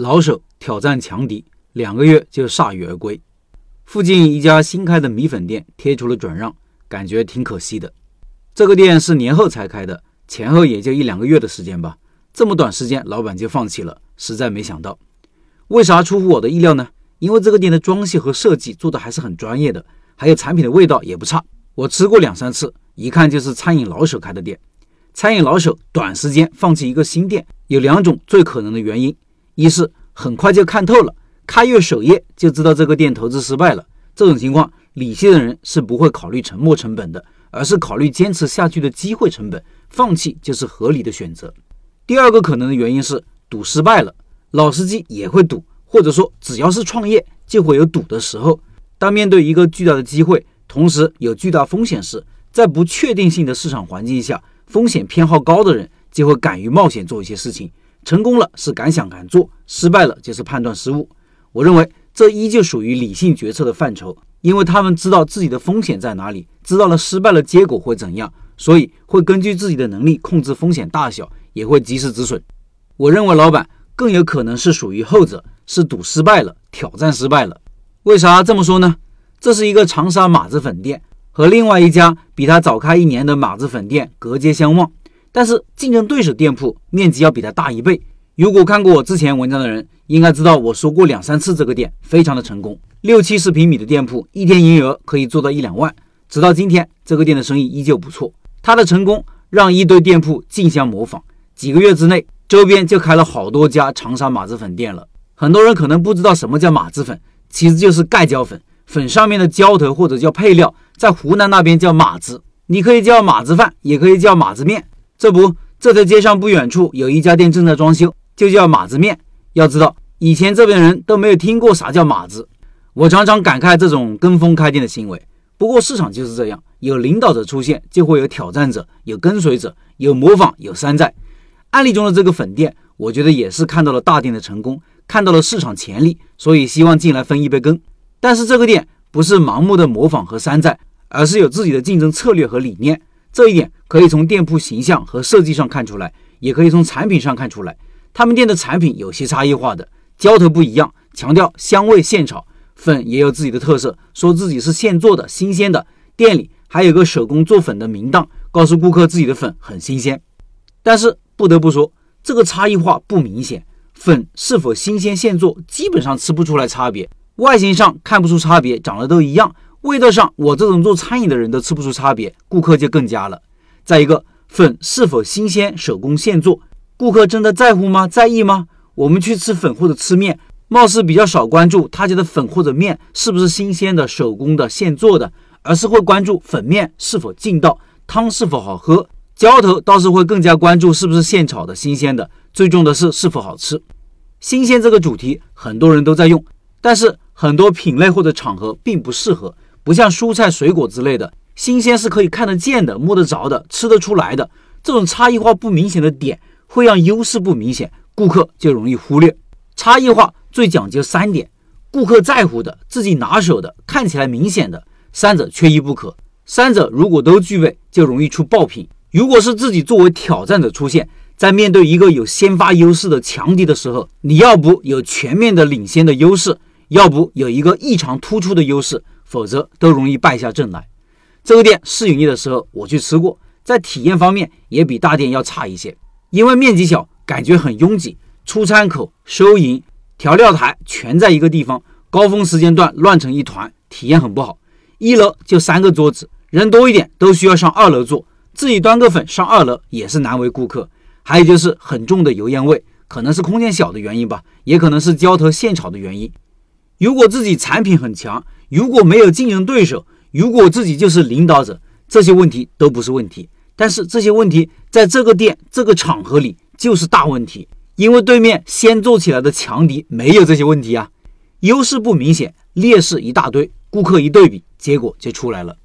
老手挑战强敌，两个月就铩羽而归。附近一家新开的米粉店贴出了转让，感觉挺可惜的。这个店是年后才开的，前后也就一两个月的时间吧。这么短时间，老板就放弃了，实在没想到。为啥出乎我的意料呢？因为这个店的装修和设计做的还是很专业的，还有产品的味道也不差。我吃过两三次，一看就是餐饮老手开的店。餐饮老手短时间放弃一个新店，有两种最可能的原因：一是很快就看透了，开业首页就知道这个店投资失败了。这种情况，理性的人是不会考虑沉没成本的，而是考虑坚持下去的机会成本，放弃就是合理的选择。第二个可能的原因是赌失败了，老司机也会赌，或者说只要是创业就会有赌的时候。当面对一个巨大的机会，同时有巨大风险时，在不确定性的市场环境下，风险偏好高的人就会敢于冒险做一些事情。成功了是敢想敢做，失败了就是判断失误。我认为这依旧属于理性决策的范畴，因为他们知道自己的风险在哪里，知道了失败了结果会怎样，所以会根据自己的能力控制风险大小。也会及时止损。我认为老板更有可能是属于后者，是赌失败了，挑战失败了。为啥这么说呢？这是一个长沙马子粉店，和另外一家比他早开一年的马子粉店隔街相望，但是竞争对手店铺面积要比他大一倍。如果看过我之前文章的人，应该知道我说过两三次这个店非常的成功，六七十平米的店铺，一天营业额可以做到一两万。直到今天，这个店的生意依旧不错。它的成功让一堆店铺竞相模仿。几个月之内，周边就开了好多家长沙马子粉店了。很多人可能不知道什么叫马子粉，其实就是盖浇粉，粉上面的浇头或者叫配料，在湖南那边叫码子，你可以叫码子饭，也可以叫码子面。这不，这条街上不远处有一家店正在装修，就叫马子面。要知道，以前这边人都没有听过啥叫马子。我常常感慨这种跟风开店的行为。不过市场就是这样，有领导者出现，就会有挑战者，有跟随者，有模仿，有山寨。案例中的这个粉店，我觉得也是看到了大店的成功，看到了市场潜力，所以希望进来分一杯羹。但是这个店不是盲目的模仿和山寨，而是有自己的竞争策略和理念。这一点可以从店铺形象和设计上看出来，也可以从产品上看出来。他们店的产品有些差异化的，浇头不一样，强调香味现炒，粉也有自己的特色，说自己是现做的新鲜的。店里还有个手工做粉的名档，告诉顾客自己的粉很新鲜。但是。不得不说，这个差异化不明显。粉是否新鲜现做，基本上吃不出来差别。外形上看不出差别，长得都一样。味道上，我这种做餐饮的人都吃不出差别，顾客就更加了。再一个，粉是否新鲜、手工现做，顾客真的在乎吗？在意吗？我们去吃粉或者吃面，貌似比较少关注他家的粉或者面是不是新鲜的、手工的、现做的，而是会关注粉面是否劲道，汤是否好喝。浇头倒是会更加关注是不是现炒的新鲜的，最重的是是否好吃。新鲜这个主题很多人都在用，但是很多品类或者场合并不适合。不像蔬菜水果之类的，新鲜是可以看得见的、摸得着的、吃得出来的。这种差异化不明显的点会让优势不明显，顾客就容易忽略。差异化最讲究三点：顾客在乎的、自己拿手的、看起来明显的，三者缺一不可。三者如果都具备，就容易出爆品。如果是自己作为挑战者出现在面对一个有先发优势的强敌的时候，你要不有全面的领先的优势，要不有一个异常突出的优势，否则都容易败下阵来。这个店试营业的时候我去吃过，在体验方面也比大店要差一些，因为面积小，感觉很拥挤，出餐口、收银、调料台全在一个地方，高峰时间段乱成一团，体验很不好。一楼就三个桌子，人多一点都需要上二楼坐。自己端个粉上二楼也是难为顾客，还有就是很重的油烟味，可能是空间小的原因吧，也可能是浇头现炒的原因。如果自己产品很强，如果没有竞争对手，如果自己就是领导者，这些问题都不是问题。但是这些问题在这个店这个场合里就是大问题，因为对面先做起来的强敌没有这些问题啊，优势不明显，劣势一大堆，顾客一对比，结果就出来了。